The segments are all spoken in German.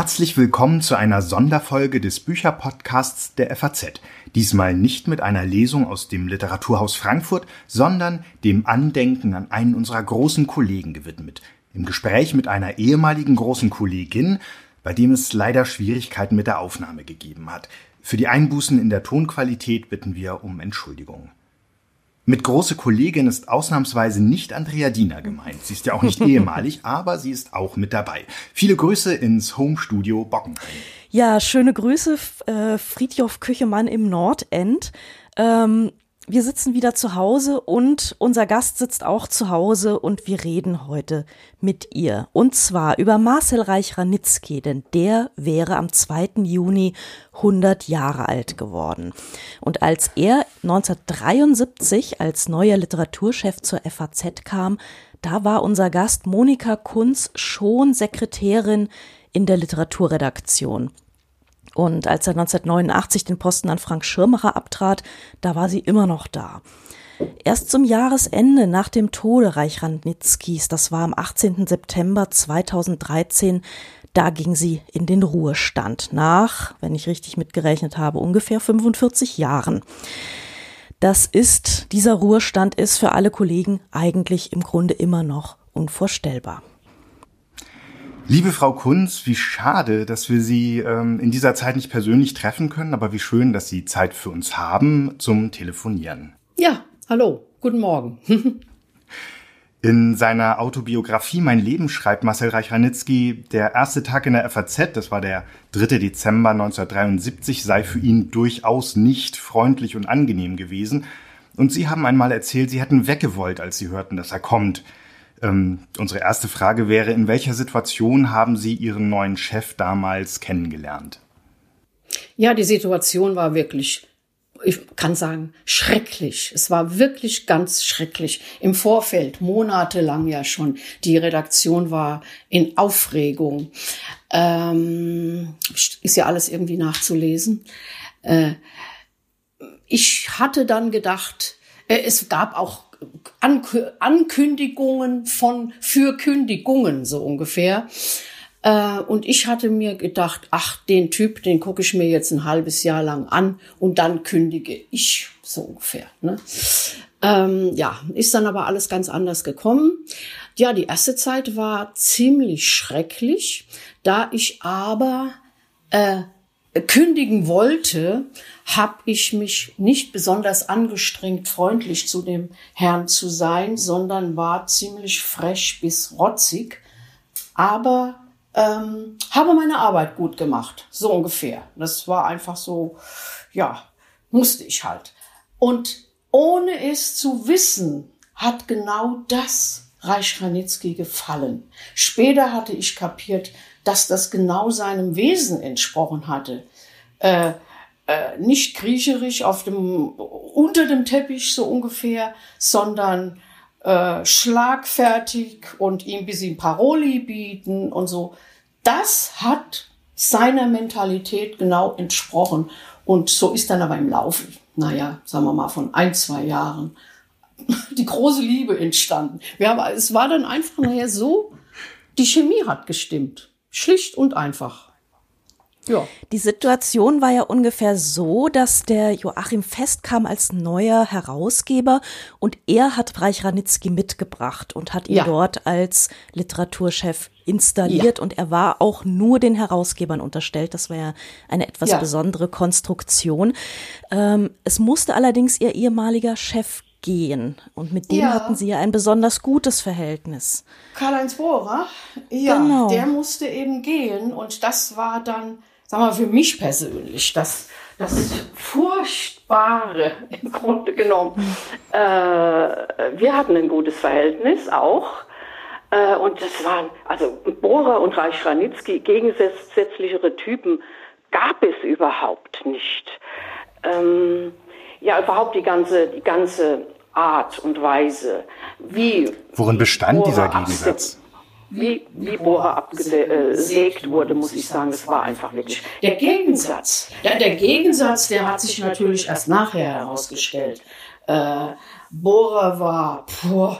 Herzlich willkommen zu einer Sonderfolge des Bücherpodcasts der FAZ. Diesmal nicht mit einer Lesung aus dem Literaturhaus Frankfurt, sondern dem Andenken an einen unserer großen Kollegen gewidmet. Im Gespräch mit einer ehemaligen großen Kollegin, bei dem es leider Schwierigkeiten mit der Aufnahme gegeben hat. Für die Einbußen in der Tonqualität bitten wir um Entschuldigung. Mit große Kollegin ist ausnahmsweise nicht Andrea Diener gemeint. Sie ist ja auch nicht ehemalig, aber sie ist auch mit dabei. Viele Grüße ins Homestudio Bockenheim. Ja, schöne Grüße, äh, Friedjof Küchemann im Nordend. Ähm, wir sitzen wieder zu Hause und unser Gast sitzt auch zu Hause und wir reden heute mit ihr. Und zwar über Marcel Reich-Ranitzky, denn der wäre am 2. Juni 100 Jahre alt geworden. Und als er 1973 als neuer Literaturchef zur FAZ kam, da war unser Gast Monika Kunz schon Sekretärin in der Literaturredaktion. Und als er 1989 den Posten an Frank Schirmacher abtrat, da war sie immer noch da. Erst zum Jahresende nach dem Tode Reichranitzkis, das war am 18. September 2013, da ging sie in den Ruhestand nach, wenn ich richtig mitgerechnet habe, ungefähr 45 Jahren. Das ist, dieser Ruhestand ist für alle Kollegen eigentlich im Grunde immer noch unvorstellbar. Liebe Frau Kunz, wie schade, dass wir Sie ähm, in dieser Zeit nicht persönlich treffen können, aber wie schön, dass Sie Zeit für uns haben zum Telefonieren. Ja, hallo, guten Morgen. In seiner Autobiografie Mein Leben schreibt Marcel Reich-Ranitzky, der erste Tag in der FAZ, das war der 3. Dezember 1973, sei für ihn durchaus nicht freundlich und angenehm gewesen. Und Sie haben einmal erzählt, Sie hätten weggewollt, als Sie hörten, dass er kommt. Ähm, unsere erste Frage wäre, in welcher Situation haben Sie Ihren neuen Chef damals kennengelernt? Ja, die Situation war wirklich, ich kann sagen, schrecklich. Es war wirklich ganz schrecklich. Im Vorfeld, monatelang ja schon, die Redaktion war in Aufregung. Ähm, ist ja alles irgendwie nachzulesen. Äh, ich hatte dann gedacht, äh, es gab auch Ankündigungen von für Kündigungen so ungefähr. Äh, und ich hatte mir gedacht, ach, den Typ, den gucke ich mir jetzt ein halbes Jahr lang an und dann kündige ich so ungefähr. Ne? Ähm, ja, ist dann aber alles ganz anders gekommen. Ja, die erste Zeit war ziemlich schrecklich, da ich aber äh, kündigen wollte, habe ich mich nicht besonders angestrengt, freundlich zu dem Herrn zu sein, sondern war ziemlich frech bis rotzig, aber ähm, habe meine Arbeit gut gemacht, so ungefähr. Das war einfach so, ja, musste ich halt. Und ohne es zu wissen, hat genau das Reich Ranitzky gefallen. Später hatte ich kapiert, dass das genau seinem Wesen entsprochen hatte. Äh, äh, nicht kriecherisch auf dem, unter dem Teppich so ungefähr, sondern äh, schlagfertig und ihm ein bisschen Paroli bieten und so. Das hat seiner Mentalität genau entsprochen. Und so ist dann aber im Laufe, naja, sagen wir mal, von ein, zwei Jahren die große Liebe entstanden. Wir haben, es war dann einfach nachher so, die Chemie hat gestimmt. Schlicht und einfach. Ja. Die Situation war ja ungefähr so, dass der Joachim Fest kam als neuer Herausgeber und er hat Reich Ranitzky mitgebracht und hat ihn ja. dort als Literaturchef installiert ja. und er war auch nur den Herausgebern unterstellt. Das war ja eine etwas ja. besondere Konstruktion. Ähm, es musste allerdings ihr ehemaliger Chef gehen. Und mit dem ja. hatten sie ja ein besonders gutes Verhältnis. Karl-Heinz Bohrer, ja, genau. der musste eben gehen. Und das war dann, sagen wir, für mich persönlich, das, das Furchtbare im Grunde genommen. Äh, wir hatten ein gutes Verhältnis auch. Äh, und das waren, also Bohrer und Reich Ranitzky, gegensätzlichere Typen gab es überhaupt nicht. Ähm, ja überhaupt die ganze, die ganze Art und Weise, wie. Worin bestand Bohrer dieser Gegensatz? Wie, wie Bohrer abgesägt wurde, muss ich sagen, das war einfach wirklich. Der Gegensatz, der, der Gegensatz, der hat sich natürlich erst nachher herausgestellt. Äh, Bohrer war puh,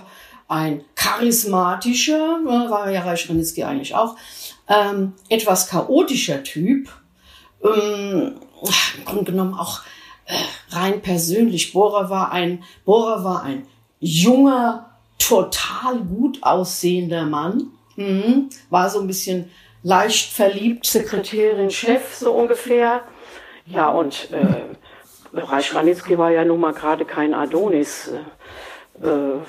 ein charismatischer, war ja Reich eigentlich auch, ähm, etwas chaotischer Typ. Ähm, Im Grunde genommen auch äh, rein persönlich. Bohrer war ein, Bohrer war ein junger, total gut aussehender Mann. Mhm. War so ein bisschen leicht verliebt, Sekretärin, Chef, so ungefähr. Ja, und äh, Reich Ranitzky war ja nun mal gerade kein Adonis. Äh, äh,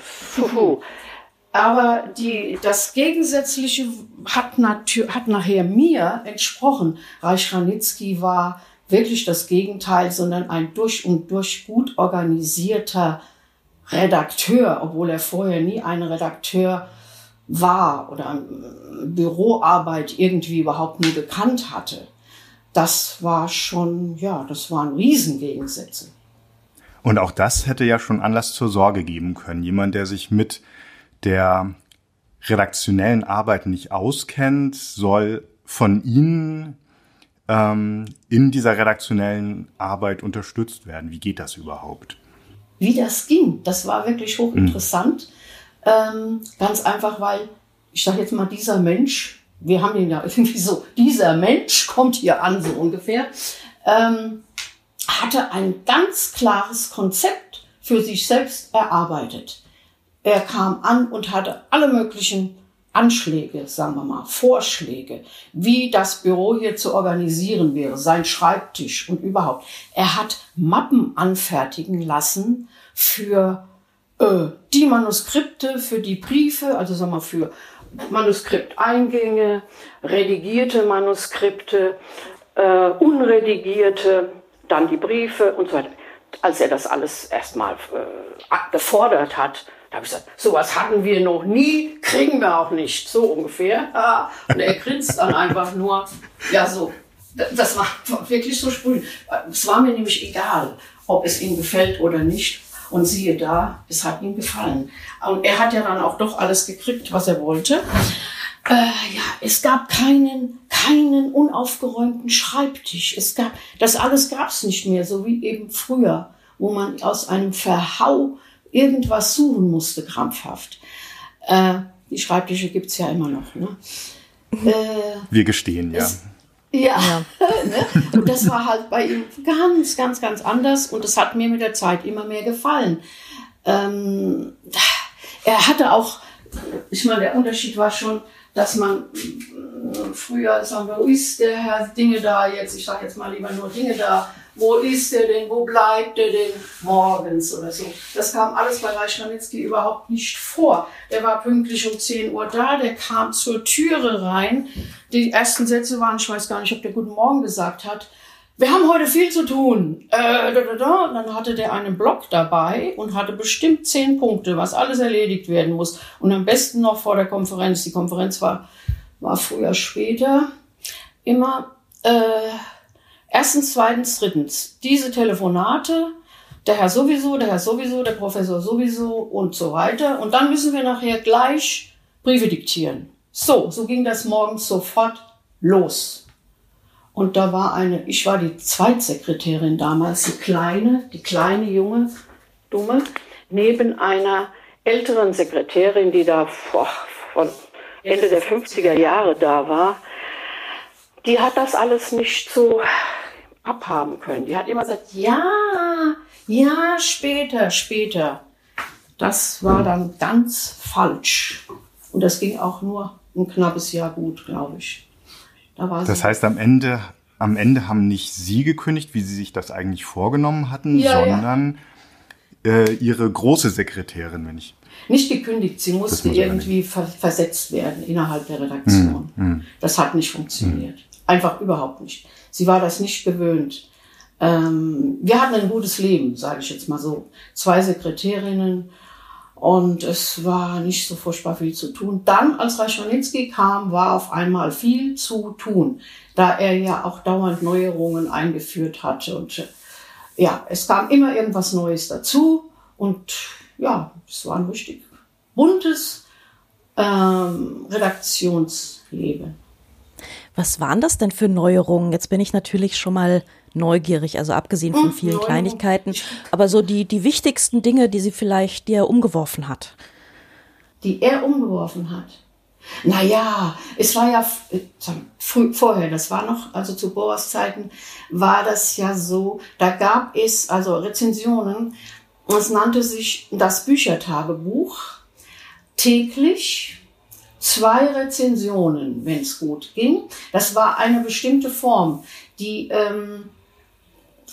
aber die, das Gegensätzliche hat, hat nachher mir entsprochen. Reich Ranitzky war wirklich das Gegenteil, sondern ein durch und durch gut organisierter Redakteur, obwohl er vorher nie ein Redakteur war oder Büroarbeit irgendwie überhaupt nie gekannt hatte. Das war schon, ja, das waren Riesengegensätze. Und auch das hätte ja schon Anlass zur Sorge geben können. Jemand, der sich mit der redaktionellen Arbeit nicht auskennt, soll von Ihnen ähm, in dieser redaktionellen Arbeit unterstützt werden. Wie geht das überhaupt? Wie das ging, das war wirklich hochinteressant. Mhm. Ähm, ganz einfach, weil ich sage jetzt mal, dieser Mensch, wir haben ihn ja irgendwie so, dieser Mensch kommt hier an, so ungefähr, ähm, hatte ein ganz klares Konzept für sich selbst erarbeitet. Er kam an und hatte alle möglichen Anschläge, sagen wir mal, Vorschläge, wie das Büro hier zu organisieren wäre, sein Schreibtisch und überhaupt. Er hat Mappen anfertigen lassen für äh, die Manuskripte, für die Briefe, also sagen wir für Manuskripteingänge, redigierte Manuskripte, äh, unredigierte, dann die Briefe und so weiter. Als er das alles erstmal äh, gefordert hat, da habe ich gesagt, sowas hatten wir noch nie, kriegen wir auch nicht, so ungefähr. Und er grinst dann einfach nur, ja so. Das war wirklich so sprühend. Es war mir nämlich egal, ob es ihm gefällt oder nicht. Und siehe da, es hat ihm gefallen. Und er hat ja dann auch doch alles gekriegt, was er wollte. Äh, ja, es gab keinen, keinen unaufgeräumten Schreibtisch. Es gab, das alles gab es nicht mehr, so wie eben früher, wo man aus einem Verhau irgendwas suchen musste, krampfhaft. Äh, die Schreibtische gibt's ja immer noch. Ne? Äh, Wir gestehen, ja. Es, ja, ja. Ne? und das war halt bei ihm ganz, ganz, ganz anders und es hat mir mit der Zeit immer mehr gefallen. Ähm, er hatte auch, ich meine, der Unterschied war schon, dass man äh, früher, sagen wir, wo ist der Herr Dinge da jetzt, ich sage jetzt mal lieber nur Dinge da, wo ist der denn, wo bleibt der denn morgens oder so. Das kam alles bei Reichranitzky überhaupt nicht vor. Der war pünktlich um 10 Uhr da, der kam zur Türe rein. Die ersten Sätze waren, ich weiß gar nicht, ob der Guten Morgen gesagt hat, wir haben heute viel zu tun. Äh, da, da, da. Und dann hatte der einen Block dabei und hatte bestimmt zehn Punkte, was alles erledigt werden muss. Und am besten noch vor der Konferenz. Die Konferenz war, war früher, später. Immer. Äh, Erstens, zweitens, drittens, diese Telefonate, der Herr sowieso, der Herr sowieso, der Professor sowieso und so weiter. Und dann müssen wir nachher gleich Briefe diktieren. So, so ging das morgens sofort los. Und da war eine, ich war die Zweitsekretärin damals, die kleine, die kleine junge, dumme, neben einer älteren Sekretärin, die da boah, von Ende der 50er Jahre da war. Die hat das alles nicht so abhaben können. Die hat immer gesagt, ja, ja, später, später. Das war dann ganz falsch. Und das ging auch nur ein knappes Jahr gut, glaube ich. Da das heißt, am Ende, am Ende haben nicht Sie gekündigt, wie Sie sich das eigentlich vorgenommen hatten, ja, sondern ja. Äh, Ihre große Sekretärin, wenn ich. Nicht gekündigt, sie musste irgendwie ver versetzt werden innerhalb der Redaktion. Hm, hm. Das hat nicht funktioniert. Hm. Einfach überhaupt nicht. Sie war das nicht gewöhnt. Ähm, wir hatten ein gutes Leben, sage ich jetzt mal so. Zwei Sekretärinnen und es war nicht so furchtbar viel zu tun. Dann, als Reichranitzky kam, war auf einmal viel zu tun, da er ja auch dauernd Neuerungen eingeführt hatte. Und ja, es kam immer irgendwas Neues dazu und ja, es war ein richtig buntes ähm, Redaktionsleben. Was waren das denn für Neuerungen? Jetzt bin ich natürlich schon mal neugierig, also abgesehen von hm, vielen. Kleinigkeiten, aber so die, die wichtigsten Dinge, die sie vielleicht, die er umgeworfen hat. Die er umgeworfen hat. Naja, es war ja früh, vorher, das war noch, also zu Boas Zeiten, war das ja so, da gab es also Rezensionen, es nannte sich das Büchertagebuch, täglich zwei Rezensionen, wenn es gut ging. Das war eine bestimmte Form, die ähm,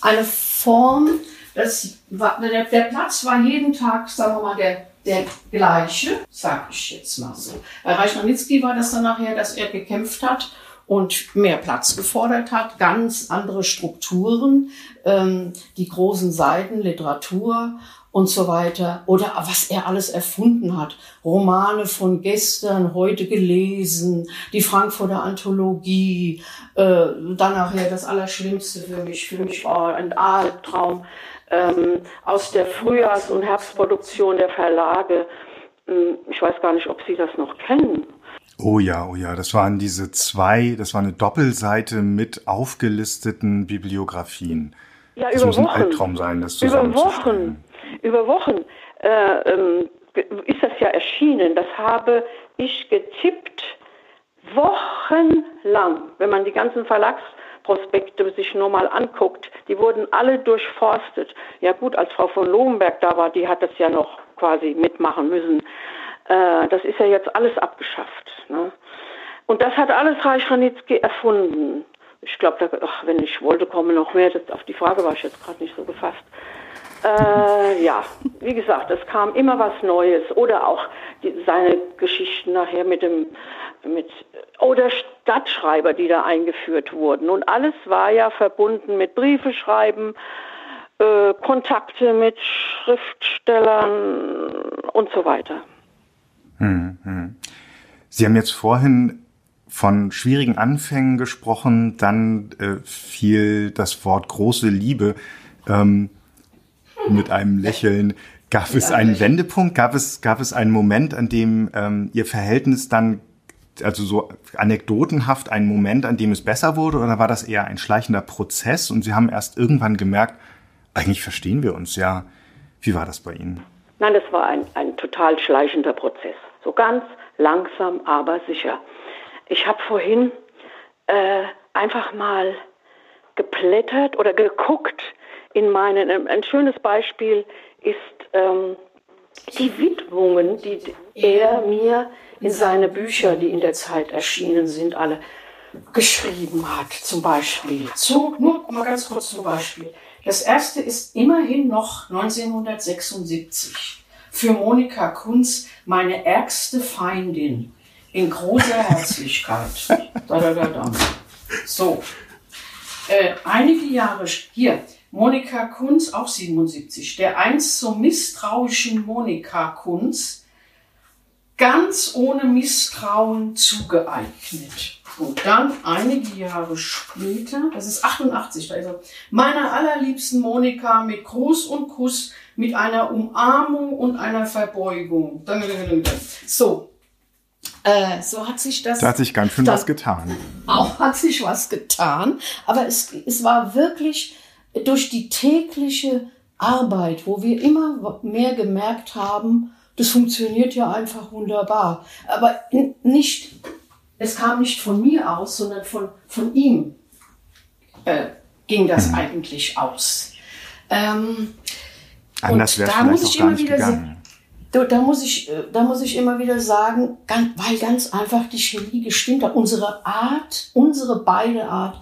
eine Form, das war, der, der Platz war jeden Tag, sagen wir mal, der der gleiche, sag ich jetzt mal so. Bei Reichnanitzky war das dann nachher, dass er gekämpft hat und mehr Platz gefordert hat, ganz andere Strukturen, ähm, die großen Seiten, Literatur und so weiter. Oder was er alles erfunden hat. Romane von gestern, heute gelesen, die Frankfurter Anthologie, äh, dann nachher das Allerschlimmste für mich, für mich war ein Albtraum, ähm, aus der Frühjahrs- und Herbstproduktion der Verlage. Ähm, ich weiß gar nicht, ob Sie das noch kennen. Oh ja, oh ja, das waren diese zwei, das war eine Doppelseite mit aufgelisteten Bibliografien. Ja, das über muss Wochen. ein Albtraum sein, das Über Wochen, über Wochen äh, ähm, ist das ja erschienen. Das habe ich getippt wochenlang, wenn man die ganzen Verlags Prospekte sich nur mal anguckt, die wurden alle durchforstet. Ja gut, als Frau von Lohenberg da war, die hat das ja noch quasi mitmachen müssen. Äh, das ist ja jetzt alles abgeschafft. Ne? Und das hat alles Reich Ranitzky erfunden. Ich glaube, wenn ich wollte, komme noch mehr. Das, auf die Frage war ich jetzt gerade nicht so gefasst. Äh, ja, wie gesagt, es kam immer was Neues oder auch die, seine Geschichten nachher mit dem mit oder Stadtschreiber, die da eingeführt wurden. Und alles war ja verbunden mit Briefe schreiben, äh, Kontakte mit Schriftstellern und so weiter. Hm, hm. Sie haben jetzt vorhin von schwierigen Anfängen gesprochen, dann äh, fiel das Wort große Liebe ähm, mit einem Lächeln. Gab es einen Wendepunkt? Gab es, gab es einen Moment, an dem ähm, Ihr Verhältnis dann also so anekdotenhaft einen Moment, an dem es besser wurde, oder war das eher ein schleichender Prozess und Sie haben erst irgendwann gemerkt, eigentlich verstehen wir uns ja. Wie war das bei Ihnen? Nein, das war ein, ein total schleichender Prozess. So ganz langsam, aber sicher. Ich habe vorhin äh, einfach mal geplättert oder geguckt in meinen. Ein schönes Beispiel ist ähm, die Widmungen, die er mir in seine Bücher, die in der Zeit erschienen sind, alle geschrieben hat. Zum Beispiel, zu, nur mal ganz kurz zum Beispiel. Das erste ist immerhin noch 1976 für Monika Kunz meine ärgste Feindin in großer Herzlichkeit. Da, da, da, da. So, äh, einige Jahre hier Monika Kunz, auch 77, der einst so misstrauischen Monika Kunz, ganz ohne Misstrauen zugeeignet. Und dann einige Jahre später, das ist 88, also meiner allerliebsten Monika mit Gruß und Kuss, mit einer Umarmung und einer Verbeugung. So, äh, so hat sich das. Da hat sich ganz schön was getan. Auch hat sich was getan, aber es, es war wirklich durch die tägliche Arbeit, wo wir immer mehr gemerkt haben, das funktioniert ja einfach wunderbar. Aber nicht, es kam nicht von mir aus, sondern von, von ihm äh, ging das hm. eigentlich aus. Ähm, Anders wäre da muss ich immer wieder gegangen. Da, da, muss ich, äh, da muss ich immer wieder sagen, weil ganz einfach die Chemie gestimmt hat. Unsere Art, unsere beide Art,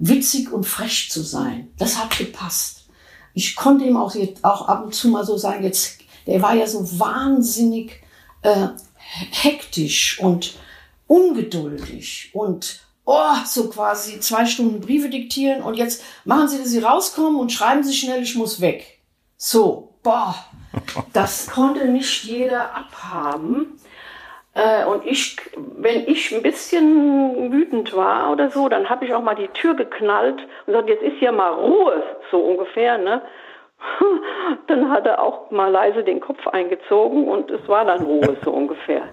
witzig und frech zu sein, das hat gepasst. Ich konnte ihm auch, jetzt, auch ab und zu mal so sagen, jetzt der war ja so wahnsinnig äh, hektisch und ungeduldig und oh, so quasi zwei Stunden Briefe diktieren und jetzt machen Sie, dass Sie rauskommen und schreiben Sie schnell, ich muss weg. So, boah, das konnte nicht jeder abhaben. Äh, und ich, wenn ich ein bisschen wütend war oder so, dann habe ich auch mal die Tür geknallt und gesagt, jetzt ist hier mal Ruhe, so ungefähr, ne? Dann hat er auch mal leise den Kopf eingezogen und es war dann Ruhe so ungefähr.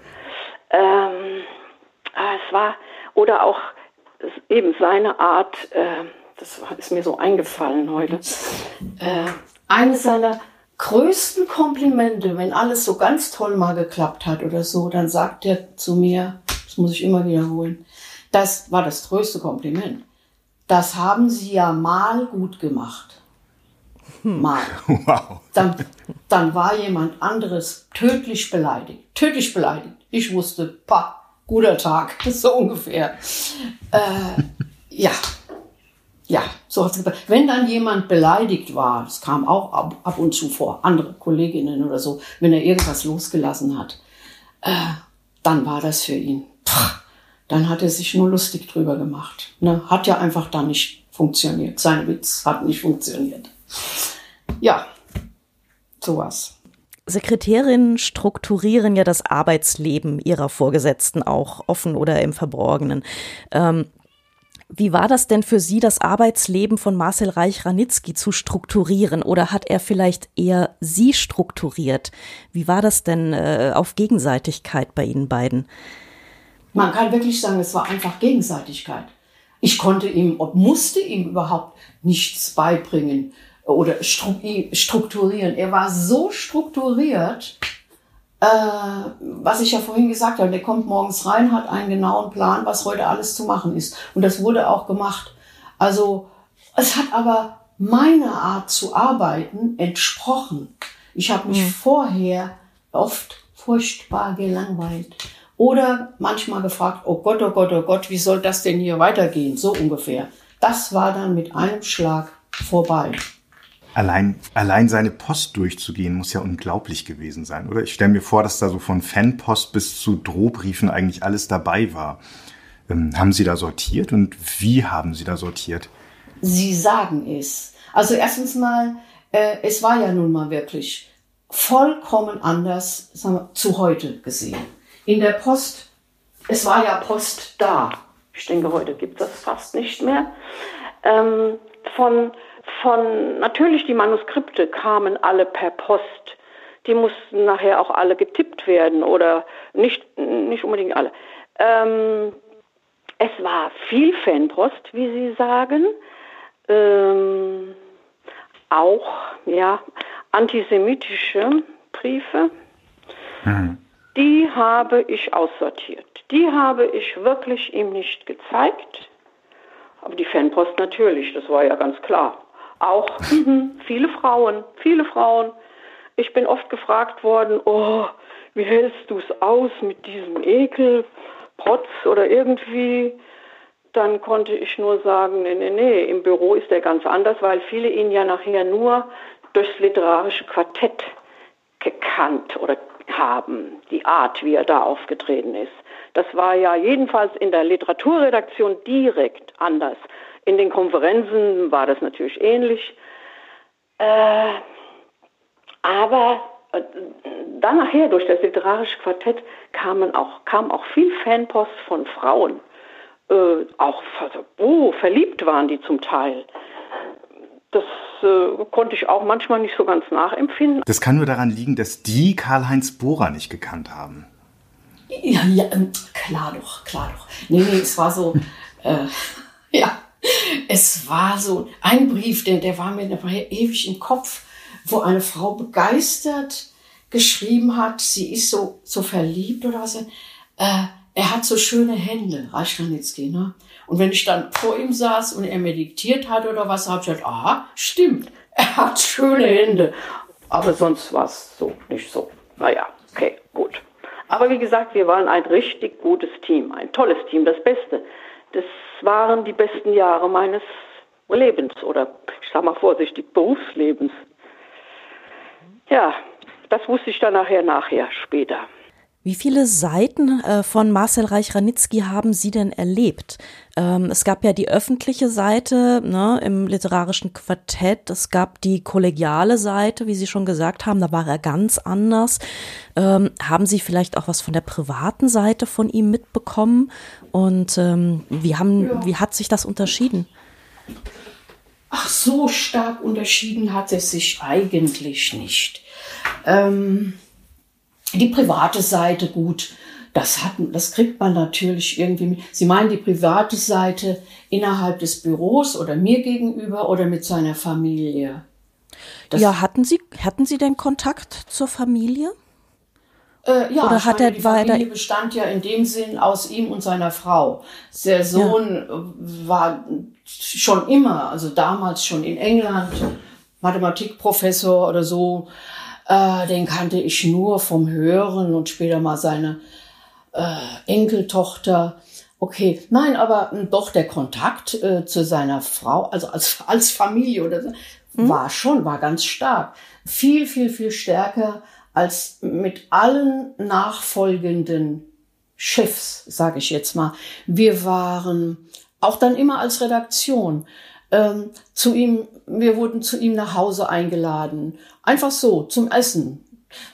Ähm, ah, es war, oder auch eben seine Art, äh, das ist mir so eingefallen heute, äh, eines seiner größten Komplimente, wenn alles so ganz toll mal geklappt hat oder so, dann sagt er zu mir, das muss ich immer wiederholen. Das war das größte Kompliment. Das haben Sie ja mal gut gemacht. Hm. Mal. Wow. Dann, dann war jemand anderes tödlich beleidigt. Tödlich beleidigt. Ich wusste, pa, guter Tag, so ungefähr. Äh, ja, ja, so hat's gesagt. Wenn dann jemand beleidigt war, das kam auch ab, ab, und zu vor, andere Kolleginnen oder so, wenn er irgendwas losgelassen hat, äh, dann war das für ihn. Pff, dann hat er sich nur lustig drüber gemacht. Ne? Hat ja einfach da nicht funktioniert. Sein Witz hat nicht funktioniert. Ja, sowas. Sekretärinnen strukturieren ja das Arbeitsleben ihrer Vorgesetzten auch offen oder im Verborgenen. Ähm, wie war das denn für Sie, das Arbeitsleben von Marcel Reich-Ranitzky zu strukturieren? Oder hat er vielleicht eher Sie strukturiert? Wie war das denn äh, auf Gegenseitigkeit bei Ihnen beiden? Man kann wirklich sagen, es war einfach Gegenseitigkeit. Ich konnte ihm, musste ihm überhaupt nichts beibringen oder strukturieren. Er war so strukturiert, äh, was ich ja vorhin gesagt habe, der kommt morgens rein, hat einen genauen Plan, was heute alles zu machen ist. Und das wurde auch gemacht. Also es hat aber meiner Art zu arbeiten entsprochen. Ich habe mich mhm. vorher oft furchtbar gelangweilt. Oder manchmal gefragt, oh Gott, oh Gott, oh Gott, wie soll das denn hier weitergehen? So ungefähr. Das war dann mit einem Schlag vorbei. Allein, allein seine Post durchzugehen muss ja unglaublich gewesen sein, oder? Ich stelle mir vor, dass da so von Fanpost bis zu Drohbriefen eigentlich alles dabei war. Ähm, haben Sie da sortiert und wie haben Sie da sortiert? Sie sagen es. Also erstens mal, äh, es war ja nun mal wirklich vollkommen anders sagen wir, zu heute gesehen. In der Post, es war ja Post da. Ich denke, heute gibt es das fast nicht mehr. Ähm, von von, natürlich die Manuskripte kamen alle per Post. Die mussten nachher auch alle getippt werden oder nicht, nicht unbedingt alle. Ähm, es war viel Fanpost, wie Sie sagen. Ähm, auch, ja, antisemitische Briefe. Mhm. Die habe ich aussortiert. Die habe ich wirklich ihm nicht gezeigt. Aber die Fanpost natürlich, das war ja ganz klar. Auch mhm, viele Frauen, viele Frauen. Ich bin oft gefragt worden, oh, wie hältst du es aus mit diesem Ekel, Protz oder irgendwie? Dann konnte ich nur sagen, nee, nee, nee, im Büro ist er ganz anders, weil viele ihn ja nachher nur durchs literarische Quartett gekannt oder haben, die Art, wie er da aufgetreten ist. Das war ja jedenfalls in der Literaturredaktion direkt anders. In den Konferenzen war das natürlich ähnlich. Äh, aber äh, dann nachher durch das literarische Quartett kamen auch, kam auch viel Fanpost von Frauen. Äh, auch oh, verliebt waren die zum Teil. Das äh, konnte ich auch manchmal nicht so ganz nachempfinden. Das kann nur daran liegen, dass die Karl-Heinz Bohrer nicht gekannt haben. Ja, ja, ähm, klar doch, klar doch. Nee, nee, es war so, äh, ja, es war so ein Brief, der, der war mir ewig im Kopf, wo eine Frau begeistert geschrieben hat, sie ist so, so verliebt oder was. Äh, er hat so schöne Hände, Reichkanitzky, ne? Und wenn ich dann vor ihm saß und er meditiert hat oder was, habe ich gesagt, aha, stimmt, er hat schöne Hände. Aber sonst war es so, nicht so. Naja, okay, gut. Aber wie gesagt, wir waren ein richtig gutes Team, ein tolles Team, das Beste. Das waren die besten Jahre meines Lebens oder ich sage mal vorsichtig Berufslebens. Ja, das wusste ich dann nachher, nachher, später. Wie viele Seiten äh, von Marcel Reich-Ranitzky haben Sie denn erlebt? Ähm, es gab ja die öffentliche Seite ne, im literarischen Quartett, es gab die kollegiale Seite, wie Sie schon gesagt haben, da war er ganz anders. Ähm, haben Sie vielleicht auch was von der privaten Seite von ihm mitbekommen? Und ähm, wie, haben, ja. wie hat sich das unterschieden? Ach, so stark unterschieden hat es sich eigentlich nicht. Ähm die private Seite, gut, das, hat, das kriegt man natürlich irgendwie mit. Sie meinen die private Seite innerhalb des Büros oder mir gegenüber oder mit seiner Familie? Das ja, hatten Sie, hatten Sie denn Kontakt zur Familie? Äh, ja, Oder hat meine, er die? Familie bestand ja in dem Sinn aus ihm und seiner Frau. Der Sohn äh, war schon immer, also damals schon in England, Mathematikprofessor oder so. Äh, den kannte ich nur vom Hören und später mal seine äh, Enkeltochter. Okay, nein, aber mh, doch der Kontakt äh, zu seiner Frau, also als, als Familie oder so, war schon, war ganz stark. Viel, viel, viel stärker als mit allen nachfolgenden Chefs, sage ich jetzt mal. Wir waren auch dann immer als Redaktion ähm, zu ihm, wir wurden zu ihm nach Hause eingeladen. Einfach so, zum Essen.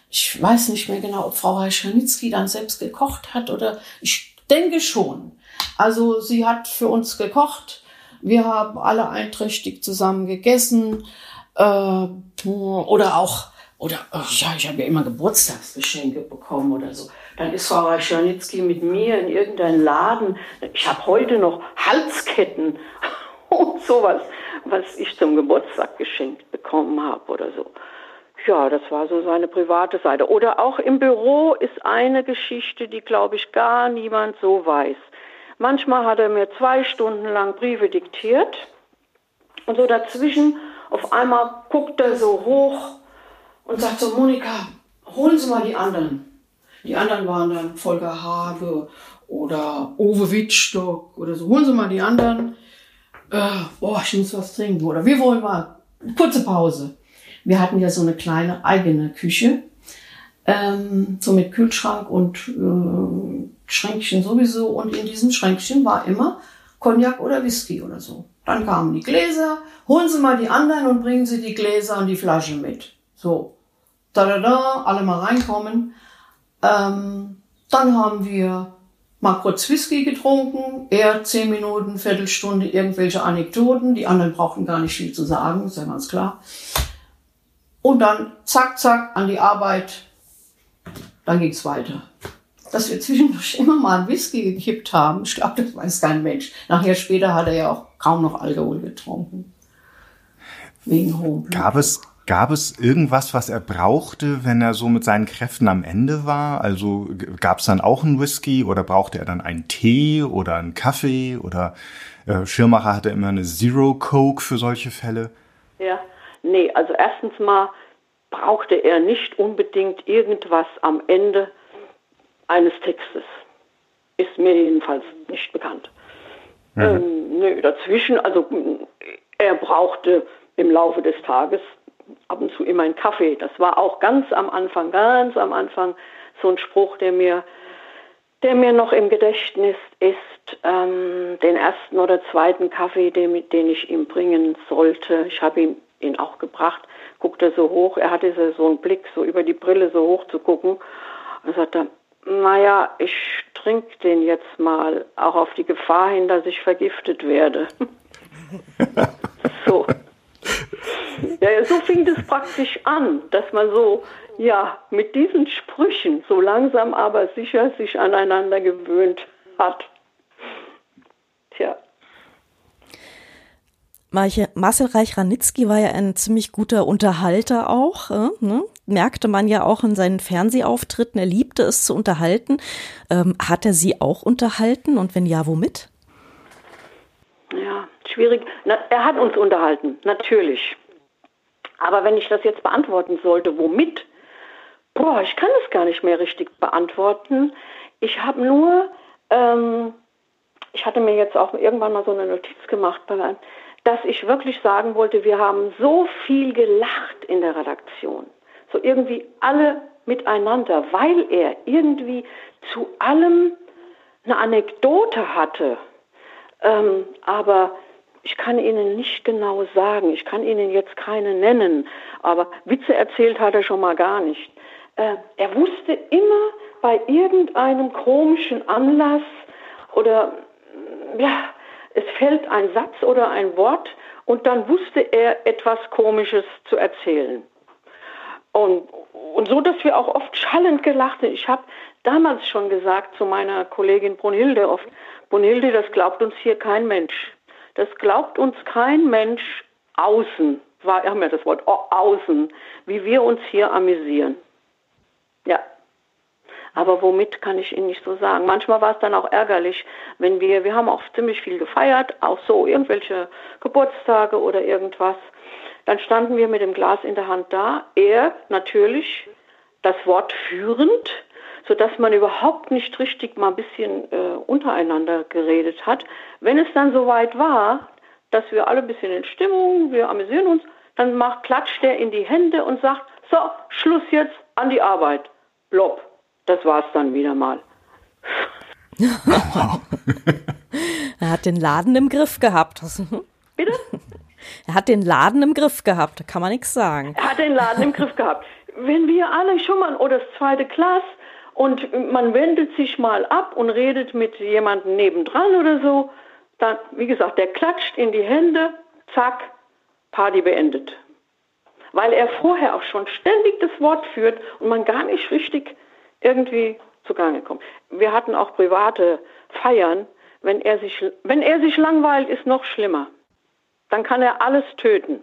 Ich weiß nicht mehr genau, ob Frau Reischanitzky dann selbst gekocht hat oder ich denke schon. Also sie hat für uns gekocht. Wir haben alle einträchtig zusammen gegessen. Äh, oder auch, oder ach ja, ich habe ja immer Geburtstagsgeschenke bekommen oder so. Dann ist Frau Reischanitzky mit mir in irgendeinen Laden. Ich habe heute noch Halsketten und sowas, was ich zum Geburtstag geschenkt bekommen habe oder so. Ja, das war so seine private Seite. Oder auch im Büro ist eine Geschichte, die, glaube ich, gar niemand so weiß. Manchmal hat er mir zwei Stunden lang Briefe diktiert und so dazwischen auf einmal guckt er so hoch und sagt so, Monika, holen Sie mal die anderen. Die anderen waren dann Volker Habe oder Uwe Wittstock oder so. Holen Sie mal die anderen. Äh, boah, ich muss was trinken. Oder wir wollen mal kurze Pause. Wir hatten ja so eine kleine eigene Küche. Ähm, so mit Kühlschrank und äh, Schränkchen sowieso. Und in diesem Schränkchen war immer Cognac oder Whisky oder so. Dann kamen die Gläser. Holen Sie mal die anderen und bringen Sie die Gläser und die Flasche mit. So. Da, da, da, alle mal reinkommen. Ähm, dann haben wir mal kurz Whisky getrunken, er zehn Minuten, Viertelstunde, irgendwelche Anekdoten, die anderen brauchten gar nicht viel zu sagen, ist ja ganz klar. Und dann zack, zack, an die Arbeit, dann ging's weiter. Dass wir zwischendurch immer mal einen Whisky gekippt haben, ich glaube, das weiß kein Mensch. Nachher später hat er ja auch kaum noch Alkohol getrunken. Wegen Blut. Gab es, gab es irgendwas, was er brauchte, wenn er so mit seinen Kräften am Ende war? Also gab es dann auch einen Whisky oder brauchte er dann einen Tee oder einen Kaffee oder äh, Schirmacher hatte immer eine Zero Coke für solche Fälle? Ja, nee, also erstens mal brauchte er nicht unbedingt irgendwas am Ende eines Textes. Ist mir jedenfalls nicht bekannt. Ähm, nö, dazwischen, also er brauchte im Laufe des Tages ab und zu immer einen Kaffee. Das war auch ganz am Anfang, ganz am Anfang so ein Spruch, der mir, der mir noch im Gedächtnis ist. Ähm, den ersten oder zweiten Kaffee, den, den ich ihm bringen sollte. Ich habe ihm ihn auch gebracht. Guckte so hoch. Er hatte so, einen Blick, so über die Brille so hoch zu gucken. Und sagte, naja, ich trinke den jetzt mal, auch auf die Gefahr hin, dass ich vergiftet werde. so. Ja, so fing das praktisch an, dass man so, ja, mit diesen Sprüchen so langsam aber sicher sich aneinander gewöhnt hat. Tja. Marcel Reich-Ranitzky war ja ein ziemlich guter Unterhalter auch. Äh, ne? Merkte man ja auch in seinen Fernsehauftritten. Er liebte es zu unterhalten. Ähm, hat er Sie auch unterhalten und wenn ja, womit? Ja, schwierig. Na, er hat uns unterhalten, natürlich. Aber wenn ich das jetzt beantworten sollte, womit? Boah, ich kann es gar nicht mehr richtig beantworten. Ich habe nur, ähm, ich hatte mir jetzt auch irgendwann mal so eine Notiz gemacht, dass ich wirklich sagen wollte, wir haben so viel gelacht in der Redaktion. So irgendwie alle miteinander, weil er irgendwie zu allem eine Anekdote hatte. Ähm, aber ich kann Ihnen nicht genau sagen, ich kann Ihnen jetzt keine nennen, aber Witze erzählt hat er schon mal gar nicht. Äh, er wusste immer bei irgendeinem komischen Anlass oder mm, ja, es fällt ein Satz oder ein Wort und dann wusste er etwas Komisches zu erzählen. Und, und so, dass wir auch oft schallend gelacht haben. Ich habe damals schon gesagt zu meiner Kollegin Brunhilde oft, Brunhilde, das glaubt uns hier kein Mensch. Das glaubt uns kein Mensch außen, war, haben wir das Wort, au- außen, wie wir uns hier amüsieren. Ja. Aber womit kann ich Ihnen nicht so sagen. Manchmal war es dann auch ärgerlich, wenn wir, wir haben auch ziemlich viel gefeiert, auch so irgendwelche Geburtstage oder irgendwas. Dann standen wir mit dem Glas in der Hand da. Er natürlich das Wort führend, sodass man überhaupt nicht richtig mal ein bisschen äh, untereinander geredet hat. Wenn es dann soweit war, dass wir alle ein bisschen in Stimmung, wir amüsieren uns, dann macht, klatscht er in die Hände und sagt, so, Schluss jetzt an die Arbeit. Blob. Das war's dann wieder mal. er hat den Laden im Griff gehabt. Bitte? Er hat den Laden im Griff gehabt, da kann man nichts sagen. Er hat den Laden im Griff gehabt. Wenn wir alle schon mal, oder das zweite Glas, und man wendet sich mal ab und redet mit jemandem nebendran oder so, dann, wie gesagt, der klatscht in die Hände, zack, Party beendet. Weil er vorher auch schon ständig das Wort führt und man gar nicht richtig irgendwie zugange kommt. Wir hatten auch private Feiern. Wenn er sich, wenn er sich langweilt, ist noch schlimmer. Dann kann er alles töten.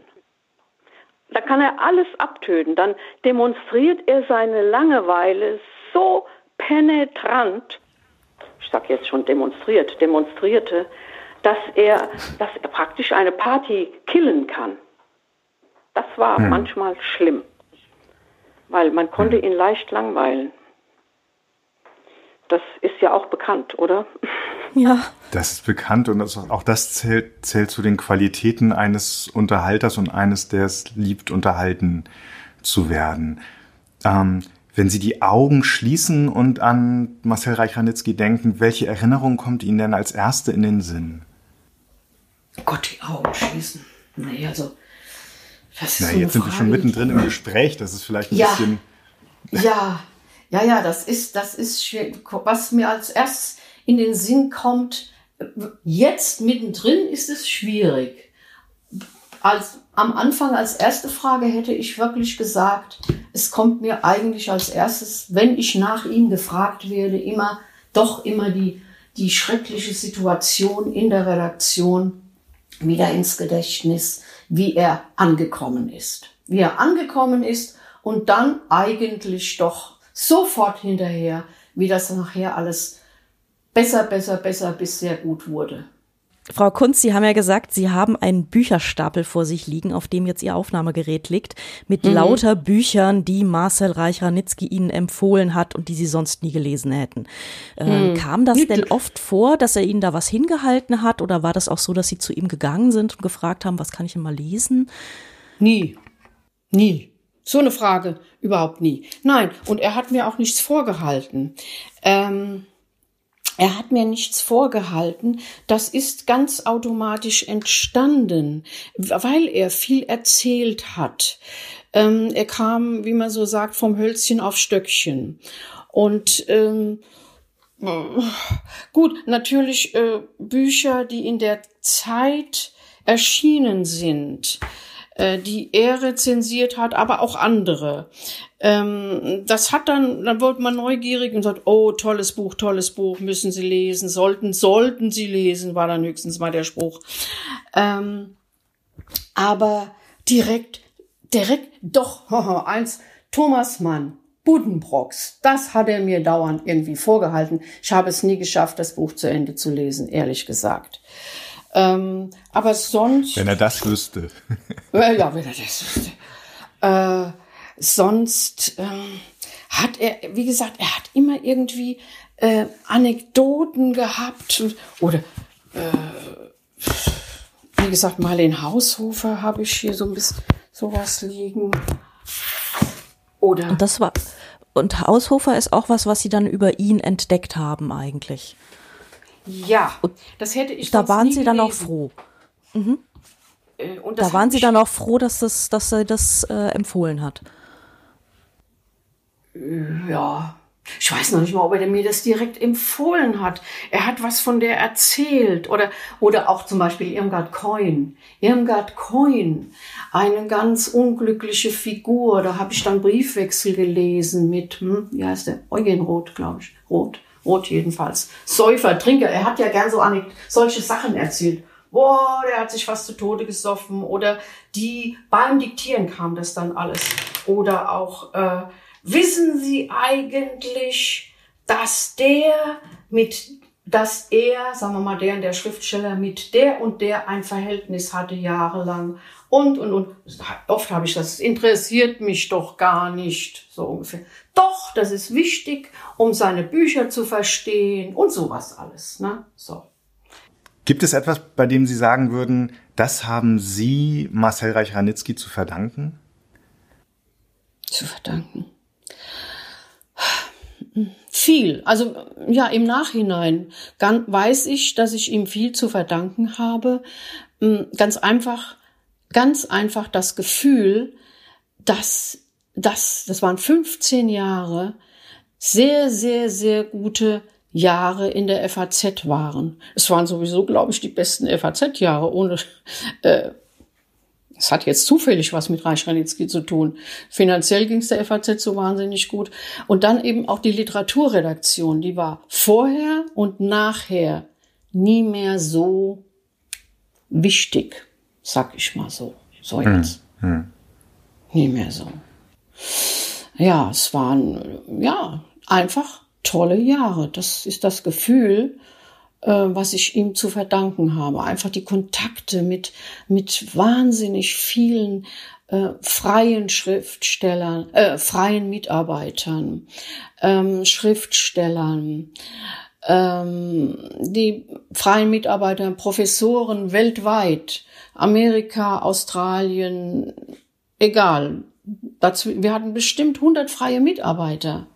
Da kann er alles abtöten. Dann demonstriert er seine Langeweile so penetrant, ich sage jetzt schon demonstriert, demonstrierte, dass er, dass er praktisch eine Party killen kann. Das war hm. manchmal schlimm, weil man konnte hm. ihn leicht langweilen. Das ist ja auch bekannt, oder? Ja. Das ist bekannt und das, auch das zählt, zählt zu den Qualitäten eines Unterhalters und eines, der es liebt, unterhalten zu werden. Ähm, wenn Sie die Augen schließen und an Marcel Reich-Ranitzky denken, welche Erinnerung kommt Ihnen denn als erste in den Sinn? Gott, die Augen schließen. Nee, also. Das ist Na, so jetzt sind wir schon mittendrin im Gespräch, das ist vielleicht ein ja, bisschen. Ja, ja, ja, das ist, das ist schwer. Was mir als erstes in den Sinn kommt, jetzt mittendrin ist es schwierig. Als, am Anfang als erste Frage hätte ich wirklich gesagt, es kommt mir eigentlich als erstes, wenn ich nach ihm gefragt werde, immer, doch immer die, die schreckliche Situation in der Redaktion wieder ins Gedächtnis, wie er angekommen ist. Wie er angekommen ist und dann eigentlich doch sofort hinterher, wie das nachher alles besser, besser, besser bis sehr gut wurde. Frau Kunz, Sie haben ja gesagt, Sie haben einen Bücherstapel vor sich liegen, auf dem jetzt Ihr Aufnahmegerät liegt, mit mhm. lauter Büchern, die Marcel Reich-Ranitzky Ihnen empfohlen hat und die Sie sonst nie gelesen hätten. Ähm, mhm. Kam das denn oft vor, dass er Ihnen da was hingehalten hat oder war das auch so, dass Sie zu ihm gegangen sind und gefragt haben, was kann ich denn mal lesen? Nie. Nie. So eine Frage überhaupt nie. Nein, und er hat mir auch nichts vorgehalten. Ähm er hat mir nichts vorgehalten. Das ist ganz automatisch entstanden, weil er viel erzählt hat. Ähm, er kam, wie man so sagt, vom Hölzchen auf Stöckchen. Und ähm, gut, natürlich äh, Bücher, die in der Zeit erschienen sind, äh, die er rezensiert hat, aber auch andere. Ähm, das hat dann, dann wurde man neugierig und sagt, oh, tolles Buch, tolles Buch, müssen Sie lesen, sollten, sollten Sie lesen, war dann höchstens mal der Spruch. Ähm, aber direkt, direkt, doch, eins, Thomas Mann, Buddenbrocks, das hat er mir dauernd irgendwie vorgehalten. Ich habe es nie geschafft, das Buch zu Ende zu lesen, ehrlich gesagt. Ähm, aber sonst. Wenn er das wüsste. ja, wenn er das wüsste. Äh, sonst ähm, hat er, wie gesagt, er hat immer irgendwie äh, Anekdoten gehabt oder äh, wie gesagt, Marlene Haushofer habe ich hier so ein bisschen sowas liegen. Oder und das war und Haushofer ist auch was, was Sie dann über ihn entdeckt haben eigentlich. Ja, das hätte ich. Da waren Sie gelesen. dann auch froh. Mhm. Da waren Sie dann auch froh, dass das, dass er das äh, empfohlen hat. Ja, ich weiß noch nicht mal, ob er mir das direkt empfohlen hat. Er hat was von der erzählt. Oder, oder auch zum Beispiel Irmgard Coin. Irmgard Coin, eine ganz unglückliche Figur. Da habe ich dann Briefwechsel gelesen mit, hm, wie heißt der? Eugen Roth, glaube ich. Roth. Roth jedenfalls. Säufer, Trinker. Er hat ja gern so solche Sachen erzählt. Boah, der hat sich fast zu Tode gesoffen. Oder die, beim Diktieren kam das dann alles. Oder auch, äh, Wissen Sie eigentlich, dass der mit, dass er, sagen wir mal, der und der Schriftsteller mit der und der ein Verhältnis hatte jahrelang und, und, und. Oft habe ich das, interessiert mich doch gar nicht, so ungefähr. Doch, das ist wichtig, um seine Bücher zu verstehen und sowas alles, ne, so. Gibt es etwas, bei dem Sie sagen würden, das haben Sie Marcel Reich-Ranitzky zu verdanken? Zu verdanken. Viel. Also ja, im Nachhinein weiß ich, dass ich ihm viel zu verdanken habe. Hm, ganz einfach, ganz einfach das Gefühl, dass das, das waren 15 Jahre, sehr, sehr, sehr gute Jahre in der FAZ waren. Es waren sowieso, glaube ich, die besten FAZ-Jahre, ohne äh, es hat jetzt zufällig was mit Reich Ranitzky zu tun. Finanziell ging es der FAZ so wahnsinnig gut. Und dann eben auch die Literaturredaktion, die war vorher und nachher nie mehr so wichtig, sag ich mal so. So hm, jetzt. Hm, hm. Nie mehr so. Ja, es waren, ja, einfach tolle Jahre. Das ist das Gefühl, was ich ihm zu verdanken habe. Einfach die Kontakte mit, mit wahnsinnig vielen äh, freien Schriftstellern, äh, freien Mitarbeitern, ähm, Schriftstellern, ähm, die freien Mitarbeiter, Professoren weltweit, Amerika, Australien, egal. Dazu, wir hatten bestimmt 100 freie Mitarbeiter.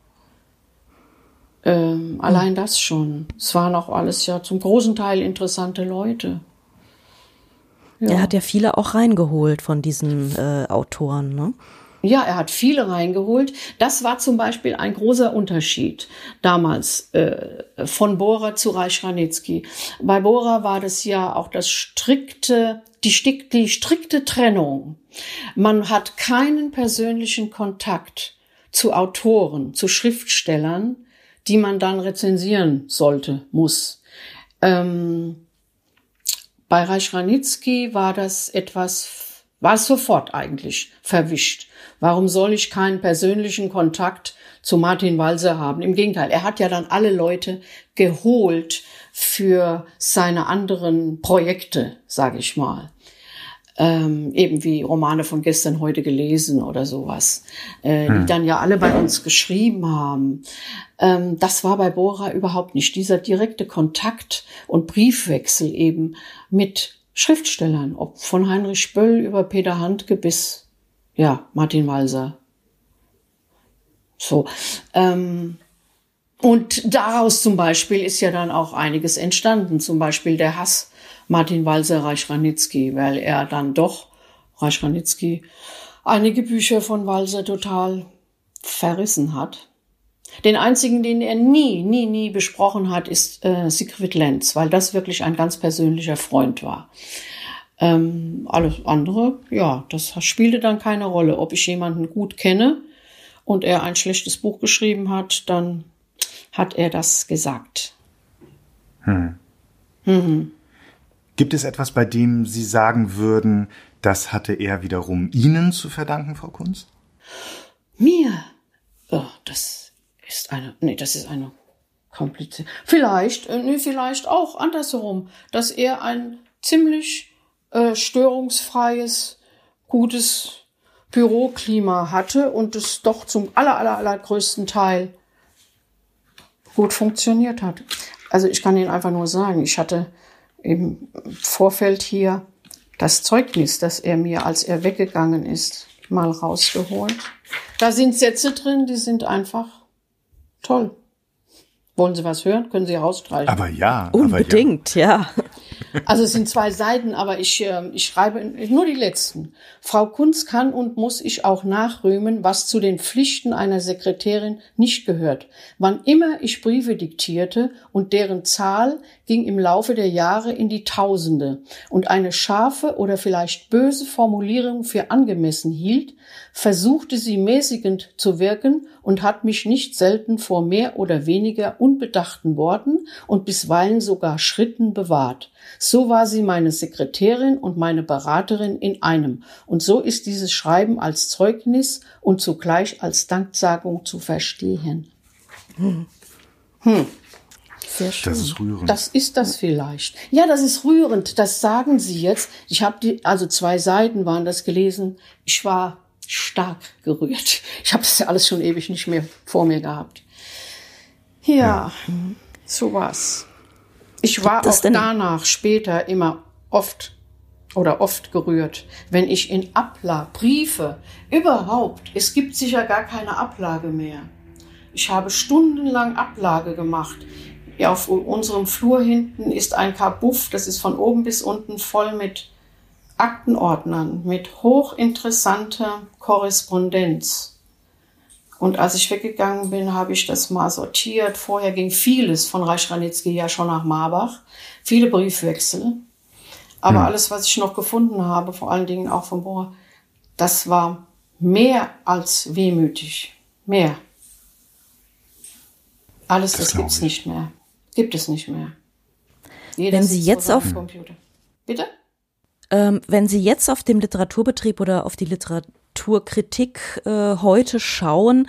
Ähm, allein das schon. Es waren auch alles ja zum großen Teil interessante Leute. Ja. Er hat ja viele auch reingeholt von diesen äh, Autoren, ne? Ja, er hat viele reingeholt. Das war zum Beispiel ein großer Unterschied damals äh, von Bohrer zu Reich Ranitzky. Bei Bohrer war das ja auch das strikte, die, die strikte Trennung. Man hat keinen persönlichen Kontakt zu Autoren, zu Schriftstellern, die man dann rezensieren sollte, muss. Ähm, bei Reich Ranitzky war das etwas, war es sofort eigentlich verwischt. Warum soll ich keinen persönlichen Kontakt zu Martin Walser haben? Im Gegenteil, er hat ja dann alle Leute geholt für seine anderen Projekte, sage ich mal ähm, eben wie Romane von gestern heute gelesen oder sowas, äh, hm. die dann ja alle bei uns geschrieben haben. Ähm, das war bei Bora überhaupt nicht. Dieser direkte Kontakt und Briefwechsel eben mit Schriftstellern, ob von Heinrich Spöll über Peter Handke bis ja Martin Walser. So. Ähm, und daraus zum Beispiel ist ja dann auch einiges entstanden. Zum Beispiel der Hass Martin Walser Reich-Ranitzky, weil er dann doch, Reich-Ranitzky, einige Bücher von Walser total verrissen hat. Den einzigen, den er nie, nie, nie besprochen hat, ist äh, Siegfried Lenz, weil das wirklich ein ganz persönlicher Freund war. Ähm, alles andere, ja, das spielte dann keine Rolle. Ob ich jemanden gut kenne und er ein schlechtes Buch geschrieben hat, dann hat er das gesagt. Hm. Mhm. Gibt es etwas, bei dem Sie sagen würden, das hatte er wiederum Ihnen zu verdanken, Frau Kunz? Mir? Oh, das ist eine, nee, das ist eine komplizierte. Vielleicht, äh, nee, vielleicht auch andersherum, dass er ein ziemlich äh, störungsfreies, gutes Büroklima hatte und es doch zum aller, aller, allergrößten Teil gut funktioniert hat. Also ich kann Ihnen einfach nur sagen, ich hatte im Vorfeld hier das Zeugnis, das er mir, als er weggegangen ist, mal rausgeholt. Da sind Sätze drin, die sind einfach toll. Wollen Sie was hören? Können Sie rausstreichen? Aber ja. Unbedingt, aber ja. ja. Also es sind zwei Seiten, aber ich, äh, ich schreibe nur die letzten. Frau Kunz kann und muss ich auch nachrühmen, was zu den Pflichten einer Sekretärin nicht gehört. Wann immer ich Briefe diktierte und deren Zahl ging im Laufe der Jahre in die Tausende und eine scharfe oder vielleicht böse Formulierung für angemessen hielt, versuchte sie mäßigend zu wirken und hat mich nicht selten vor mehr oder weniger unbedachten Worten und bisweilen sogar Schritten bewahrt. So war sie meine Sekretärin und meine Beraterin in einem. Und so ist dieses Schreiben als Zeugnis und zugleich als Danksagung zu verstehen. Hm. Sehr schön. Das ist rührend. Das ist das vielleicht. Ja, das ist rührend. Das sagen Sie jetzt. Ich habe die, also zwei Seiten waren das gelesen. Ich war stark gerührt. Ich habe das ja alles schon ewig nicht mehr vor mir gehabt. Ja, ja. so war's. Ich war auch danach später immer oft oder oft gerührt, wenn ich in Abla Briefe überhaupt, es gibt sicher gar keine Ablage mehr. Ich habe stundenlang Ablage gemacht. Ja, auf unserem Flur hinten ist ein Kabuff, das ist von oben bis unten voll mit Aktenordnern, mit hochinteressanter Korrespondenz. Und als ich weggegangen bin, habe ich das mal sortiert. Vorher ging vieles von Reich-Ranitzky ja schon nach Marbach. Viele Briefwechsel. Aber hm. alles, was ich noch gefunden habe, vor allen Dingen auch von Bohrer, das war mehr als wehmütig. Mehr. Alles, das, das gibt's nicht mehr. Gibt es nicht mehr. Jeder Wenn Sie jetzt auf Computer. Bitte? Ähm, wenn Sie jetzt auf dem Literaturbetrieb oder auf die Literaturkritik äh, heute schauen,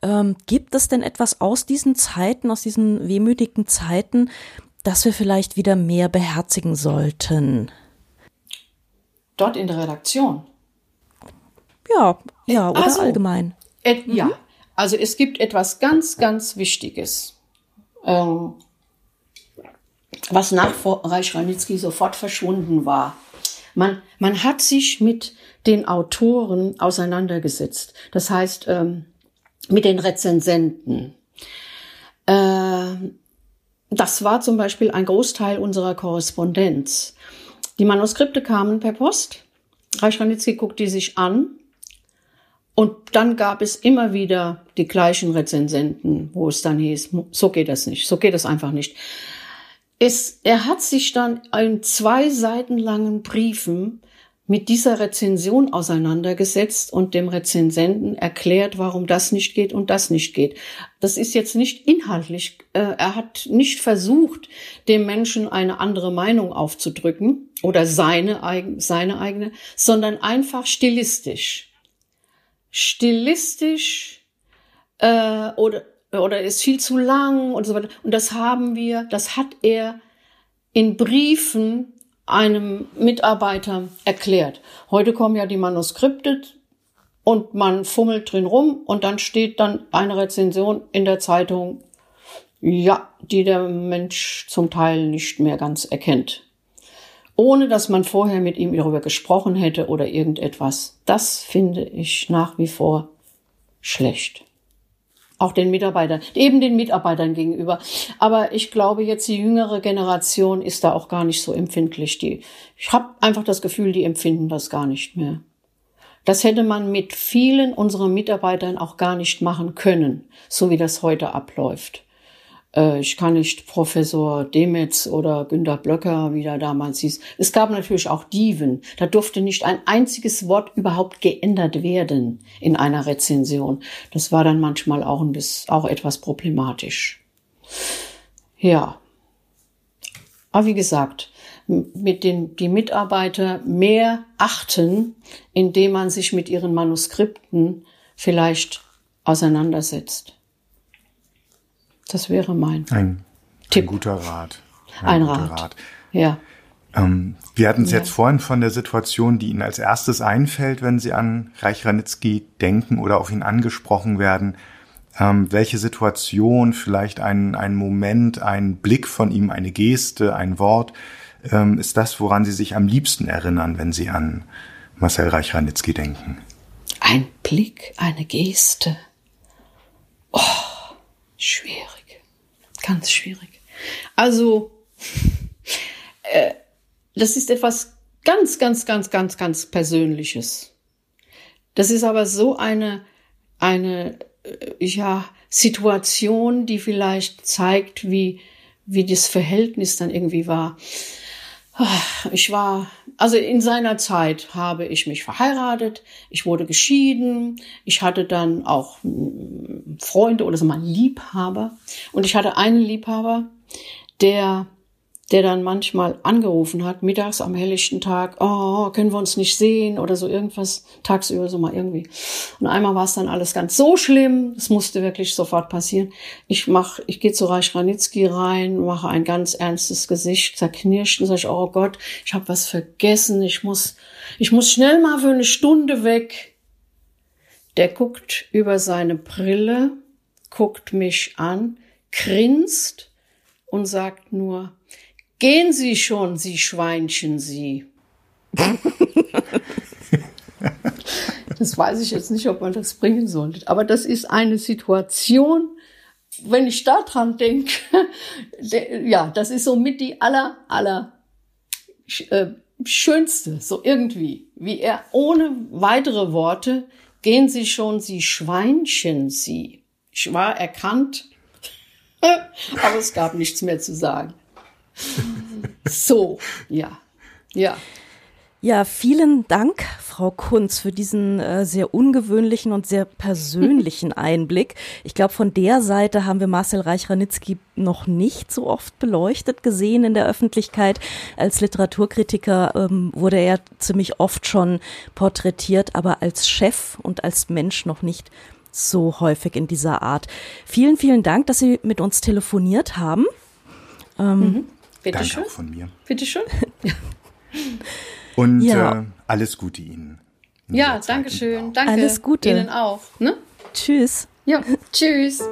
ähm, gibt es denn etwas aus diesen Zeiten, aus diesen wehmütigen Zeiten, das wir vielleicht wieder mehr beherzigen sollten? Dort in der Redaktion? Ja, ja, oder so. allgemein. Äh, mhm. Ja, also es gibt etwas ganz, ganz Wichtiges. Ähm, was nach Reich Ranitzky sofort verschwunden war. Man, man hat sich mit den Autoren auseinandergesetzt. Das heißt, ähm, mit den Rezensenten. Äh, das war zum Beispiel ein Großteil unserer Korrespondenz. Die Manuskripte kamen per Post. Reich Ranitzky guckt die sich an. Und dann gab es immer wieder die gleichen Rezensenten, wo es dann hieß, so geht das nicht, so geht das einfach nicht. Es, er hat sich dann in zwei Seiten langen Briefen mit dieser Rezension auseinandergesetzt und dem Rezensenten erklärt, warum das nicht geht und das nicht geht. Das ist jetzt nicht inhaltlich. Äh, er hat nicht versucht, dem Menschen eine andere Meinung aufzudrücken oder seine, seine eigene, sondern einfach stilistisch. Stilistisch äh, oder oder ist viel zu lang und so weiter. Und das haben wir, das hat er in Briefen einem Mitarbeiter erklärt. Heute kommen ja die Manuskripte und man fummelt drin rum und dann steht dann eine Rezension in der Zeitung, ja, die der Mensch zum Teil nicht mehr ganz erkennt. Ohne dass man vorher mit ihm darüber gesprochen hätte oder irgendetwas. Das finde ich nach wie vor schlecht auch den Mitarbeitern, eben den Mitarbeitern gegenüber. Aber ich glaube, jetzt die jüngere Generation ist da auch gar nicht so empfindlich. Die, ich habe einfach das Gefühl, die empfinden das gar nicht mehr. Das hätte man mit vielen unserer Mitarbeitern auch gar nicht machen können, so wie das heute abläuft. Äh, ich kann nicht Professor Demetz oder Günter Blöcker, wie der damals hieß. Es gab natürlich auch Dieven. Da durfte nicht ein einziges Wort überhaupt geändert werden in einer Rezension. Das war dann manchmal auch, ein bisschen, auch etwas problematisch. Ja. Aber wie gesagt, mit den, die Mitarbeiter mehr achten, indem man sich mit ihren Manuskripten vielleicht auseinandersetzt. Das wäre mein ein, Tipp. Ein guter Rat. Ein, ein Rat. Rat. Ja. Ähm, wir hatten es ja. jetzt vorhin von der Situation, die Ihnen als erstes einfällt, wenn Sie an Reich Ranitzky denken oder auf ihn angesprochen werden. Ähm, welche Situation, vielleicht ein, ein Moment, ein Blick von ihm, eine Geste, ein Wort, ähm, ist das, woran Sie sich am liebsten erinnern, wenn Sie an Marcel Reich Ranitzky denken? Ein Blick, eine Geste. Oh, schwierig. Ganz schwierig. Also, äh, das ist etwas ganz, ganz, ganz, ganz, ganz Persönliches. Das ist aber so eine, eine, äh, ja, Situation, die vielleicht zeigt, wie, wie das Verhältnis dann irgendwie war. Ich war, also in seiner Zeit habe ich mich verheiratet, ich wurde geschieden, ich hatte dann auch hm, Freunde oder so mal Liebhaber. Und ich hatte einen Liebhaber, der, der dann manchmal angerufen hat, mittags am helllichten Tag, oh, können wir uns nicht sehen oder so irgendwas, tagsüber so mal irgendwie. Und einmal war es dann alles ganz so schlimm, es musste wirklich sofort passieren. Ich mach, ich gehe zu Reich Ranitzky rein, mache ein ganz ernstes Gesicht, zerknirscht und sage, oh Gott, ich habe was vergessen, ich muss, ich muss schnell mal für eine Stunde weg. Der guckt über seine Brille, guckt mich an, grinst und sagt nur, gehen Sie schon, Sie Schweinchen, Sie. das weiß ich jetzt nicht, ob man das bringen sollte. Aber das ist eine Situation, wenn ich daran denke, ja, das ist so mit die aller, aller äh, schönste, so irgendwie, wie er ohne weitere Worte, gehen Sie schon, Sie Schweinchen, Sie. Ich war erkannt, aber es gab nichts mehr zu sagen. So, ja, ja. Ja, vielen Dank, Frau Kunz, für diesen äh, sehr ungewöhnlichen und sehr persönlichen Einblick. Ich glaube, von der Seite haben wir Marcel Reich-Ranitzky noch nicht so oft beleuchtet gesehen in der Öffentlichkeit. Als Literaturkritiker ähm, wurde er ziemlich oft schon porträtiert, aber als Chef und als Mensch noch nicht so häufig in dieser Art. Vielen, vielen Dank, dass Sie mit uns telefoniert haben. Ähm, mhm. Bitte Danke schön. auch von mir. Bitte schön. Und ja. äh, alles Gute Ihnen. Ja, danke schön. Danke. Alles Gute. Ihnen auch. Ne? Tschüss. Ja, tschüss.